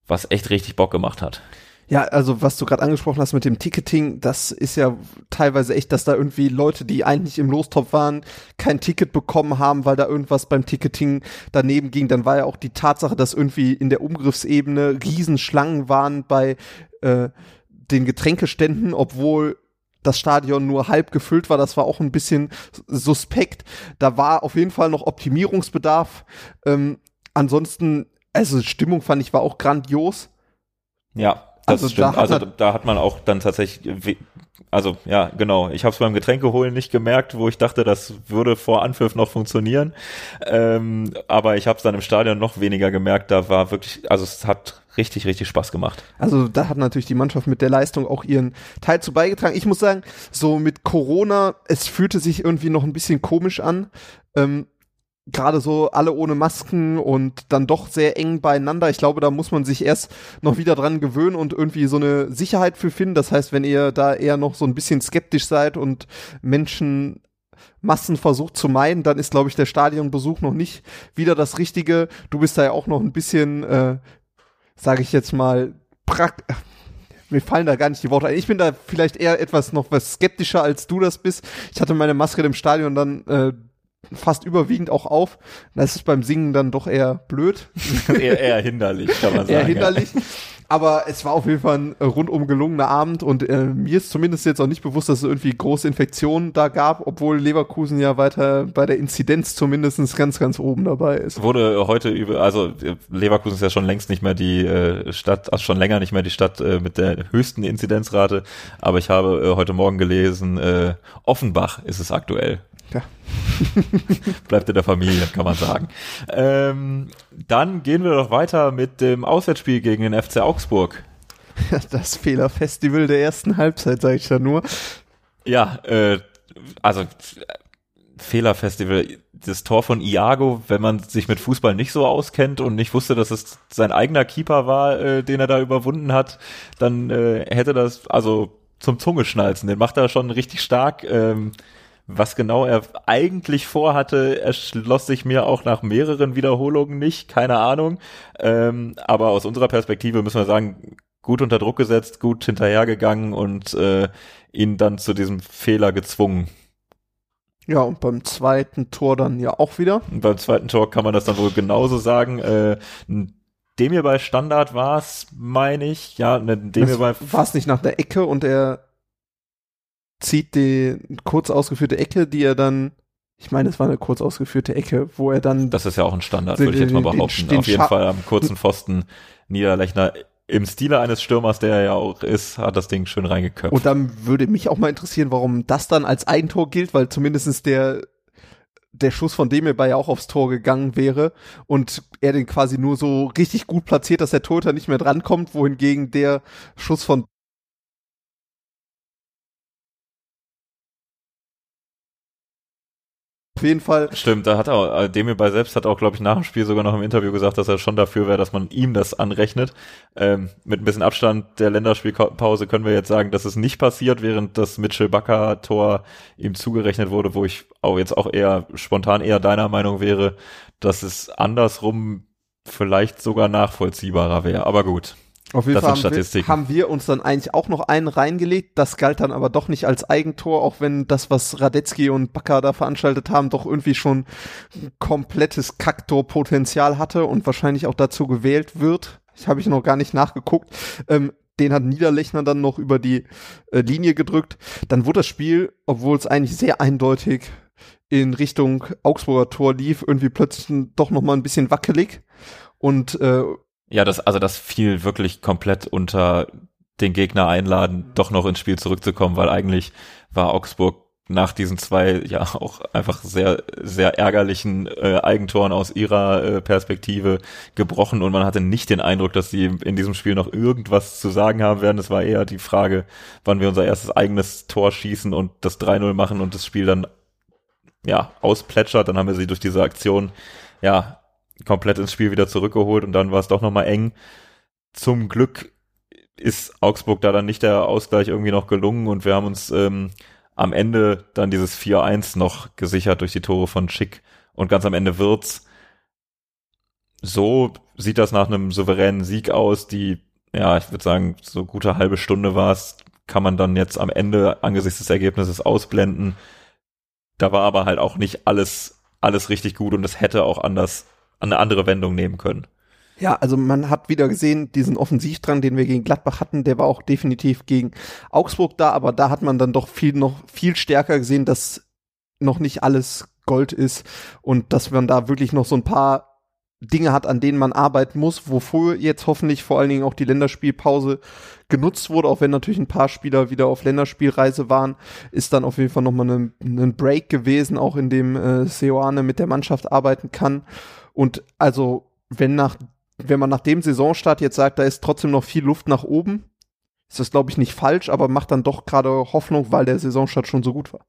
was echt richtig Bock gemacht hat. Ja, also was du gerade angesprochen hast mit dem Ticketing, das ist ja teilweise echt, dass da irgendwie Leute, die eigentlich im Lostopf waren, kein Ticket bekommen haben, weil da irgendwas beim Ticketing daneben ging. Dann war ja auch die Tatsache, dass irgendwie in der Umgriffsebene Riesenschlangen waren bei äh, den Getränkeständen, obwohl das Stadion nur halb gefüllt war. Das war auch ein bisschen suspekt. Da war auf jeden Fall noch Optimierungsbedarf. Ähm, ansonsten, also Stimmung fand ich war auch grandios. Ja, das also stimmt. Da also da hat man auch dann tatsächlich, also ja, genau. Ich habe es beim Getränkeholen nicht gemerkt, wo ich dachte, das würde vor Anpfiff noch funktionieren. Ähm, aber ich habe es dann im Stadion noch weniger gemerkt. Da war wirklich, also es hat richtig, richtig Spaß gemacht. Also da hat natürlich die Mannschaft mit der Leistung auch ihren Teil zu beigetragen. Ich muss sagen, so mit Corona, es fühlte sich irgendwie noch ein bisschen komisch an. Ähm, gerade so alle ohne Masken und dann doch sehr eng beieinander. Ich glaube, da muss man sich erst noch wieder dran gewöhnen und irgendwie so eine Sicherheit für finden. Das heißt, wenn ihr da eher noch so ein bisschen skeptisch seid und Menschen Massen versucht zu meiden, dann ist, glaube ich, der Stadionbesuch noch nicht wieder das Richtige. Du bist da ja auch noch ein bisschen, äh, sage ich jetzt mal, prakt mir fallen da gar nicht die Worte ein. Ich bin da vielleicht eher etwas noch was skeptischer als du das bist. Ich hatte meine Maske im Stadion dann äh, fast überwiegend auch auf. Das ist beim Singen dann doch eher blöd. eher, eher hinderlich, kann man sagen. Eher hinderlich. Ja. Aber es war auf jeden Fall ein rundum gelungener Abend und äh, mir ist zumindest jetzt auch nicht bewusst, dass es irgendwie große Infektionen da gab, obwohl Leverkusen ja weiter bei der Inzidenz zumindest ganz, ganz oben dabei ist. Wurde heute über, also Leverkusen ist ja schon längst nicht mehr die äh, Stadt, also schon länger nicht mehr die Stadt äh, mit der höchsten Inzidenzrate, aber ich habe äh, heute Morgen gelesen, äh, Offenbach ist es aktuell. Ja. Bleibt in der Familie, kann man sagen. Ähm, dann gehen wir doch weiter mit dem Auswärtsspiel gegen den FC Augsburg. Das Fehlerfestival der ersten Halbzeit, sage ich da nur. Ja, äh, also Fehlerfestival, das Tor von Iago, wenn man sich mit Fußball nicht so auskennt und nicht wusste, dass es sein eigener Keeper war, äh, den er da überwunden hat, dann äh, hätte das, also zum Zungeschnalzen, den macht er schon richtig stark. Ähm, was genau er eigentlich vorhatte, erschloss sich mir auch nach mehreren Wiederholungen nicht, keine Ahnung. Ähm, aber aus unserer Perspektive müssen wir sagen, gut unter Druck gesetzt, gut hinterhergegangen und äh, ihn dann zu diesem Fehler gezwungen. Ja, und beim zweiten Tor dann ja auch wieder. Und beim zweiten Tor kann man das dann wohl genauso sagen. Äh, Demir bei Standard war es, meine ich. Ja, ne, Demir bei. War es nicht nach der Ecke und er zieht die kurz ausgeführte Ecke, die er dann, ich meine, es war eine kurz ausgeführte Ecke, wo er dann. Das ist ja auch ein Standard, würde ich jetzt mal behaupten. Auf jeden Fall am kurzen Pfosten Niederlechner im Stile eines Stürmers, der er ja auch ist, hat das Ding schön reingeköpft. Und dann würde mich auch mal interessieren, warum das dann als Eigentor gilt, weil zumindestens der der Schuss von dem ja auch aufs Tor gegangen wäre und er den quasi nur so richtig gut platziert, dass der Torhüter nicht mehr drankommt, wohingegen der Schuss von Auf jeden Fall. Stimmt, da hat er, äh, Demir bei selbst hat auch, glaube ich, nach dem Spiel sogar noch im Interview gesagt, dass er schon dafür wäre, dass man ihm das anrechnet. Ähm, mit ein bisschen Abstand der Länderspielpause können wir jetzt sagen, dass es nicht passiert, während das Mitchell Bakker Tor ihm zugerechnet wurde, wo ich auch jetzt auch eher spontan eher deiner Meinung wäre, dass es andersrum vielleicht sogar nachvollziehbarer wäre. Aber gut. Auf jeden Fall haben wir, haben wir, uns dann eigentlich auch noch einen reingelegt. Das galt dann aber doch nicht als Eigentor, auch wenn das, was Radetzky und Bakker da veranstaltet haben, doch irgendwie schon komplettes Kaktor-Potenzial hatte und wahrscheinlich auch dazu gewählt wird. Ich habe ich noch gar nicht nachgeguckt. Ähm, den hat Niederlechner dann noch über die äh, Linie gedrückt. Dann wurde das Spiel, obwohl es eigentlich sehr eindeutig in Richtung Augsburger Tor lief, irgendwie plötzlich doch noch mal ein bisschen wackelig und äh, ja, das, also das fiel wirklich komplett unter den Gegner einladen, doch noch ins Spiel zurückzukommen, weil eigentlich war Augsburg nach diesen zwei ja auch einfach sehr sehr ärgerlichen äh, Eigentoren aus ihrer äh, Perspektive gebrochen und man hatte nicht den Eindruck, dass sie in diesem Spiel noch irgendwas zu sagen haben werden. Es war eher die Frage, wann wir unser erstes eigenes Tor schießen und das 3-0 machen und das Spiel dann ja ausplätschert. Dann haben wir sie durch diese Aktion ja komplett ins Spiel wieder zurückgeholt und dann war es doch nochmal eng. Zum Glück ist Augsburg da dann nicht der Ausgleich irgendwie noch gelungen und wir haben uns ähm, am Ende dann dieses 4-1 noch gesichert durch die Tore von Schick und ganz am Ende wird's. So sieht das nach einem souveränen Sieg aus, die, ja, ich würde sagen, so gute halbe Stunde war es, kann man dann jetzt am Ende angesichts des Ergebnisses ausblenden. Da war aber halt auch nicht alles, alles richtig gut und es hätte auch anders eine andere Wendung nehmen können. Ja, also man hat wieder gesehen, diesen Offensivdrang, den wir gegen Gladbach hatten, der war auch definitiv gegen Augsburg da, aber da hat man dann doch viel noch viel stärker gesehen, dass noch nicht alles Gold ist und dass man da wirklich noch so ein paar Dinge hat, an denen man arbeiten muss, wofür jetzt hoffentlich vor allen Dingen auch die Länderspielpause genutzt wurde, auch wenn natürlich ein paar Spieler wieder auf Länderspielreise waren, ist dann auf jeden Fall nochmal ein, ein Break gewesen, auch in dem äh, Seoane mit der Mannschaft arbeiten kann. Und also, wenn nach, wenn man nach dem Saisonstart jetzt sagt, da ist trotzdem noch viel Luft nach oben, ist das, glaube ich, nicht falsch, aber macht dann doch gerade Hoffnung, weil der Saisonstart schon so gut war.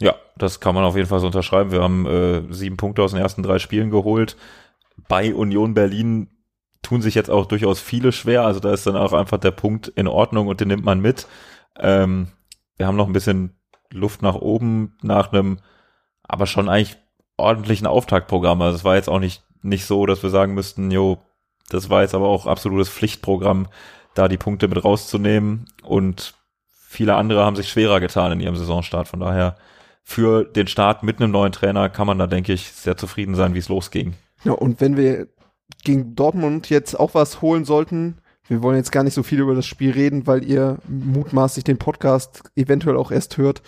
Ja, das kann man auf jeden Fall so unterschreiben. Wir haben äh, sieben Punkte aus den ersten drei Spielen geholt bei Union Berlin tun sich jetzt auch durchaus viele schwer. Also da ist dann auch einfach der Punkt in Ordnung und den nimmt man mit. Ähm, wir haben noch ein bisschen Luft nach oben nach einem, aber schon eigentlich ordentlichen Auftaktprogramm. Also es war jetzt auch nicht, nicht so, dass wir sagen müssten, jo, das war jetzt aber auch absolutes Pflichtprogramm, da die Punkte mit rauszunehmen. Und viele andere haben sich schwerer getan in ihrem Saisonstart. Von daher für den Start mit einem neuen Trainer kann man da, denke ich, sehr zufrieden sein, wie es losging. Ja, und wenn wir gegen Dortmund jetzt auch was holen sollten, wir wollen jetzt gar nicht so viel über das Spiel reden, weil ihr mutmaßlich den Podcast eventuell auch erst hört,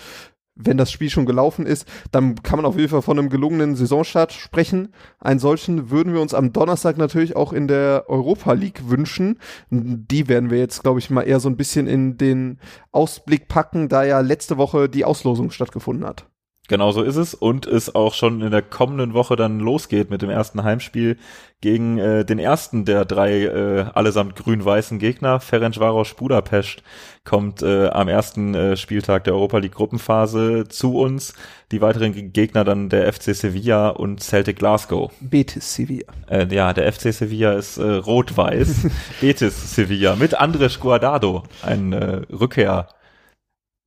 wenn das Spiel schon gelaufen ist, dann kann man auf jeden Fall von einem gelungenen Saisonstart sprechen. Einen solchen würden wir uns am Donnerstag natürlich auch in der Europa League wünschen. Die werden wir jetzt, glaube ich, mal eher so ein bisschen in den Ausblick packen, da ja letzte Woche die Auslosung stattgefunden hat. Genau so ist es und es auch schon in der kommenden Woche dann losgeht mit dem ersten Heimspiel gegen äh, den ersten der drei äh, allesamt grün-weißen Gegner. Ferencvaros Budapest kommt äh, am ersten äh, Spieltag der Europa League Gruppenphase zu uns. Die weiteren Gegner dann der FC Sevilla und Celtic Glasgow. Betis Sevilla. Äh, ja, der FC Sevilla ist äh, rot-weiß. Betis Sevilla mit Andres Guardado, ein äh, Rückkehr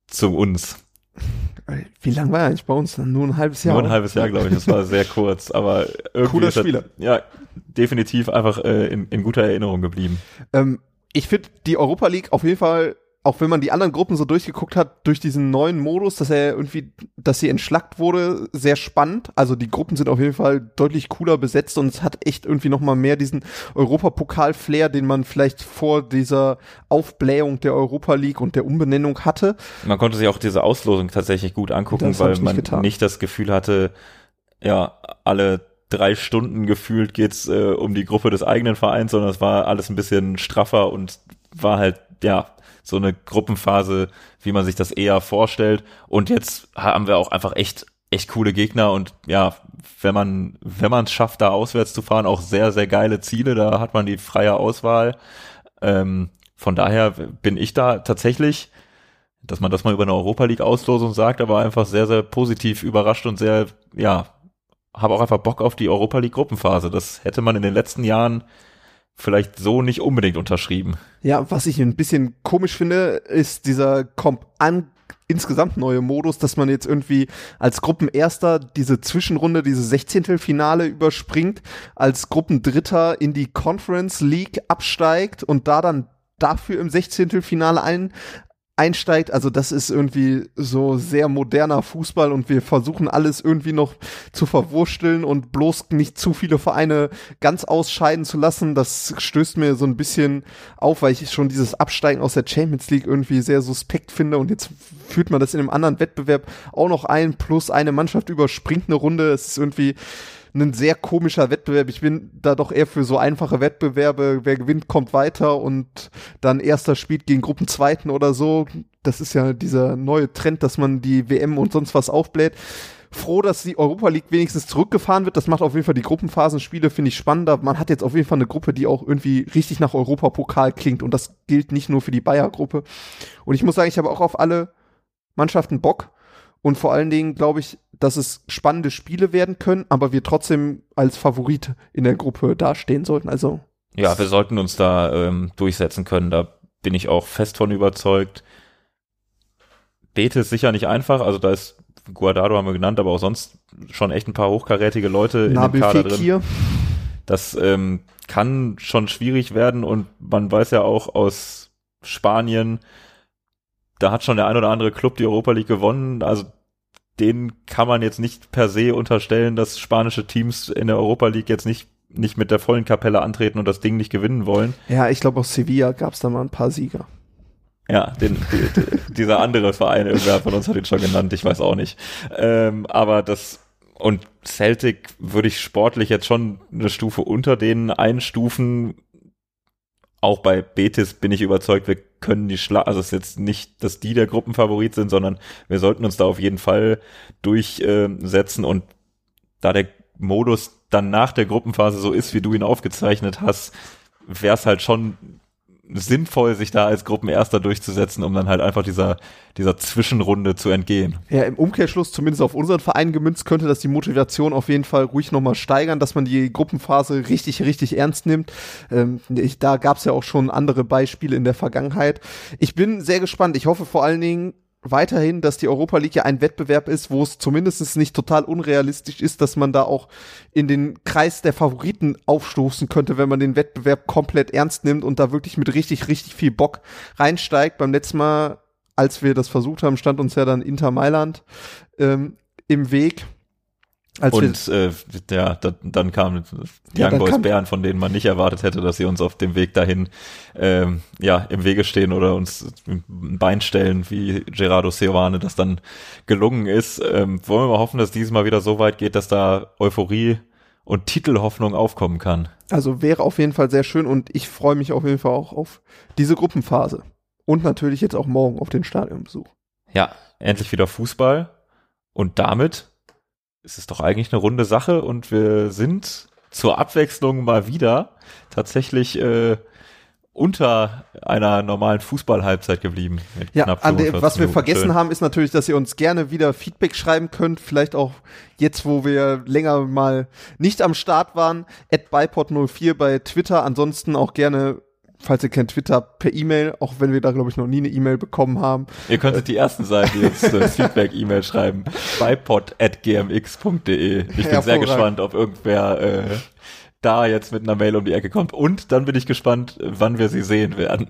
zu uns. Wie lang war er eigentlich bei uns? Nur ein halbes Jahr. Nur ein halbes Jahr, glaube ich. Das war sehr kurz, aber irgendwie cooler Spieler. ja, definitiv einfach äh, in, in guter Erinnerung geblieben. Ähm, ich finde die Europa League auf jeden Fall auch wenn man die anderen Gruppen so durchgeguckt hat, durch diesen neuen Modus, dass er irgendwie, dass sie entschlackt wurde, sehr spannend. Also die Gruppen sind auf jeden Fall deutlich cooler besetzt und es hat echt irgendwie noch mal mehr diesen Europapokal-Flair, den man vielleicht vor dieser Aufblähung der Europa League und der Umbenennung hatte. Man konnte sich auch diese Auslosung tatsächlich gut angucken, weil man getan. nicht das Gefühl hatte, ja, alle drei Stunden gefühlt geht's äh, um die Gruppe des eigenen Vereins, sondern es war alles ein bisschen straffer und war halt, ja, so eine Gruppenphase, wie man sich das eher vorstellt. Und jetzt haben wir auch einfach echt echt coole Gegner und ja, wenn man wenn man es schafft, da auswärts zu fahren, auch sehr sehr geile Ziele. Da hat man die freie Auswahl. Ähm, von daher bin ich da tatsächlich, dass man das mal über eine Europa League Auslosung sagt, aber einfach sehr sehr positiv überrascht und sehr ja, habe auch einfach Bock auf die Europa League Gruppenphase. Das hätte man in den letzten Jahren vielleicht so nicht unbedingt unterschrieben. Ja, was ich ein bisschen komisch finde, ist dieser Komp an insgesamt neue Modus, dass man jetzt irgendwie als Gruppenerster diese Zwischenrunde, diese Sechzehntelfinale überspringt, als Gruppendritter in die Conference League absteigt und da dann dafür im Sechzehntelfinale ein, einsteigt. Also das ist irgendwie so sehr moderner Fußball und wir versuchen alles irgendwie noch zu verwursteln und bloß nicht zu viele Vereine ganz ausscheiden zu lassen. Das stößt mir so ein bisschen auf, weil ich schon dieses Absteigen aus der Champions League irgendwie sehr suspekt finde und jetzt führt man das in einem anderen Wettbewerb auch noch ein, plus eine Mannschaft überspringt eine Runde. Es ist irgendwie ein sehr komischer Wettbewerb. Ich bin da doch eher für so einfache Wettbewerbe. Wer gewinnt, kommt weiter und dann erster spielt gegen Gruppenzweiten oder so. Das ist ja dieser neue Trend, dass man die WM und sonst was aufbläht. Froh, dass die Europa League wenigstens zurückgefahren wird. Das macht auf jeden Fall die Gruppenphasenspiele, finde ich spannender. Man hat jetzt auf jeden Fall eine Gruppe, die auch irgendwie richtig nach Europapokal klingt und das gilt nicht nur für die Bayer-Gruppe. Und ich muss sagen, ich habe auch auf alle Mannschaften Bock. Und vor allen Dingen glaube ich, dass es spannende Spiele werden können, aber wir trotzdem als Favorit in der Gruppe dastehen sollten. Also ja, wir sollten uns da ähm, durchsetzen können. Da bin ich auch fest von überzeugt. Bete ist sicher nicht einfach. Also da ist Guardado haben wir genannt, aber auch sonst schon echt ein paar hochkarätige Leute Nabil in dem Kader Fekir. drin. Das ähm, kann schon schwierig werden und man weiß ja auch aus Spanien, da hat schon der ein oder andere Club die Europa League gewonnen. Also den kann man jetzt nicht per se unterstellen, dass spanische Teams in der Europa League jetzt nicht nicht mit der vollen Kapelle antreten und das Ding nicht gewinnen wollen. Ja, ich glaube aus Sevilla gab es da mal ein paar Sieger. Ja, den, die, dieser andere Verein, irgendwer von uns hat ihn schon genannt, ich weiß auch nicht. Ähm, aber das und Celtic würde ich sportlich jetzt schon eine Stufe unter denen einstufen. Auch bei Betis bin ich überzeugt, wir können die Schla also es ist jetzt nicht, dass die der Gruppenfavorit sind, sondern wir sollten uns da auf jeden Fall durchsetzen. Und da der Modus dann nach der Gruppenphase so ist, wie du ihn aufgezeichnet hast, wäre es halt schon sinnvoll, sich da als Gruppenerster durchzusetzen, um dann halt einfach dieser, dieser Zwischenrunde zu entgehen. Ja, im Umkehrschluss, zumindest auf unseren Verein gemünzt, könnte das die Motivation auf jeden Fall ruhig nochmal steigern, dass man die Gruppenphase richtig, richtig ernst nimmt. Ähm, ich, da gab es ja auch schon andere Beispiele in der Vergangenheit. Ich bin sehr gespannt. Ich hoffe vor allen Dingen, weiterhin, dass die Europa League ja ein Wettbewerb ist, wo es zumindest nicht total unrealistisch ist, dass man da auch in den Kreis der Favoriten aufstoßen könnte, wenn man den Wettbewerb komplett ernst nimmt und da wirklich mit richtig, richtig viel Bock reinsteigt. Beim letzten Mal, als wir das versucht haben, stand uns ja dann Inter Mailand ähm, im Weg. Als und äh, ja, da, dann kamen die ja, Young Boys Bären, von denen man nicht erwartet hätte, dass sie uns auf dem Weg dahin ähm, ja im Wege stehen oder uns ein Bein stellen, wie Gerardo Seoane das dann gelungen ist. Ähm, wollen wir mal hoffen, dass dieses Mal wieder so weit geht, dass da Euphorie und Titelhoffnung aufkommen kann. Also wäre auf jeden Fall sehr schön und ich freue mich auf jeden Fall auch auf diese Gruppenphase. Und natürlich jetzt auch morgen auf den Stadionbesuch. Ja, endlich wieder Fußball. Und damit ist es doch eigentlich eine runde Sache und wir sind zur Abwechslung mal wieder tatsächlich äh, unter einer normalen Fußballhalbzeit geblieben. Ja, der, was wir vergessen Schön. haben, ist natürlich, dass ihr uns gerne wieder Feedback schreiben könnt. Vielleicht auch jetzt, wo wir länger mal nicht am Start waren. At Bipod04 bei Twitter. Ansonsten auch gerne falls ihr kennt, Twitter per E-Mail, auch wenn wir da, glaube ich, noch nie eine E-Mail bekommen haben. Ihr könntet die ersten sein, die uns das Feedback-E-Mail schreiben. bipod.gmx.de. Ich bin sehr gespannt, ob irgendwer äh, da jetzt mit einer Mail um die Ecke kommt. Und dann bin ich gespannt, wann wir sie sehen werden.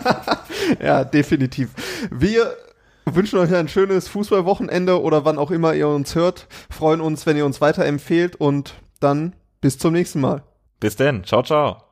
ja, definitiv. Wir wünschen euch ein schönes Fußballwochenende oder wann auch immer ihr uns hört. Freuen uns, wenn ihr uns weiterempfehlt und dann bis zum nächsten Mal. Bis denn. Ciao, ciao.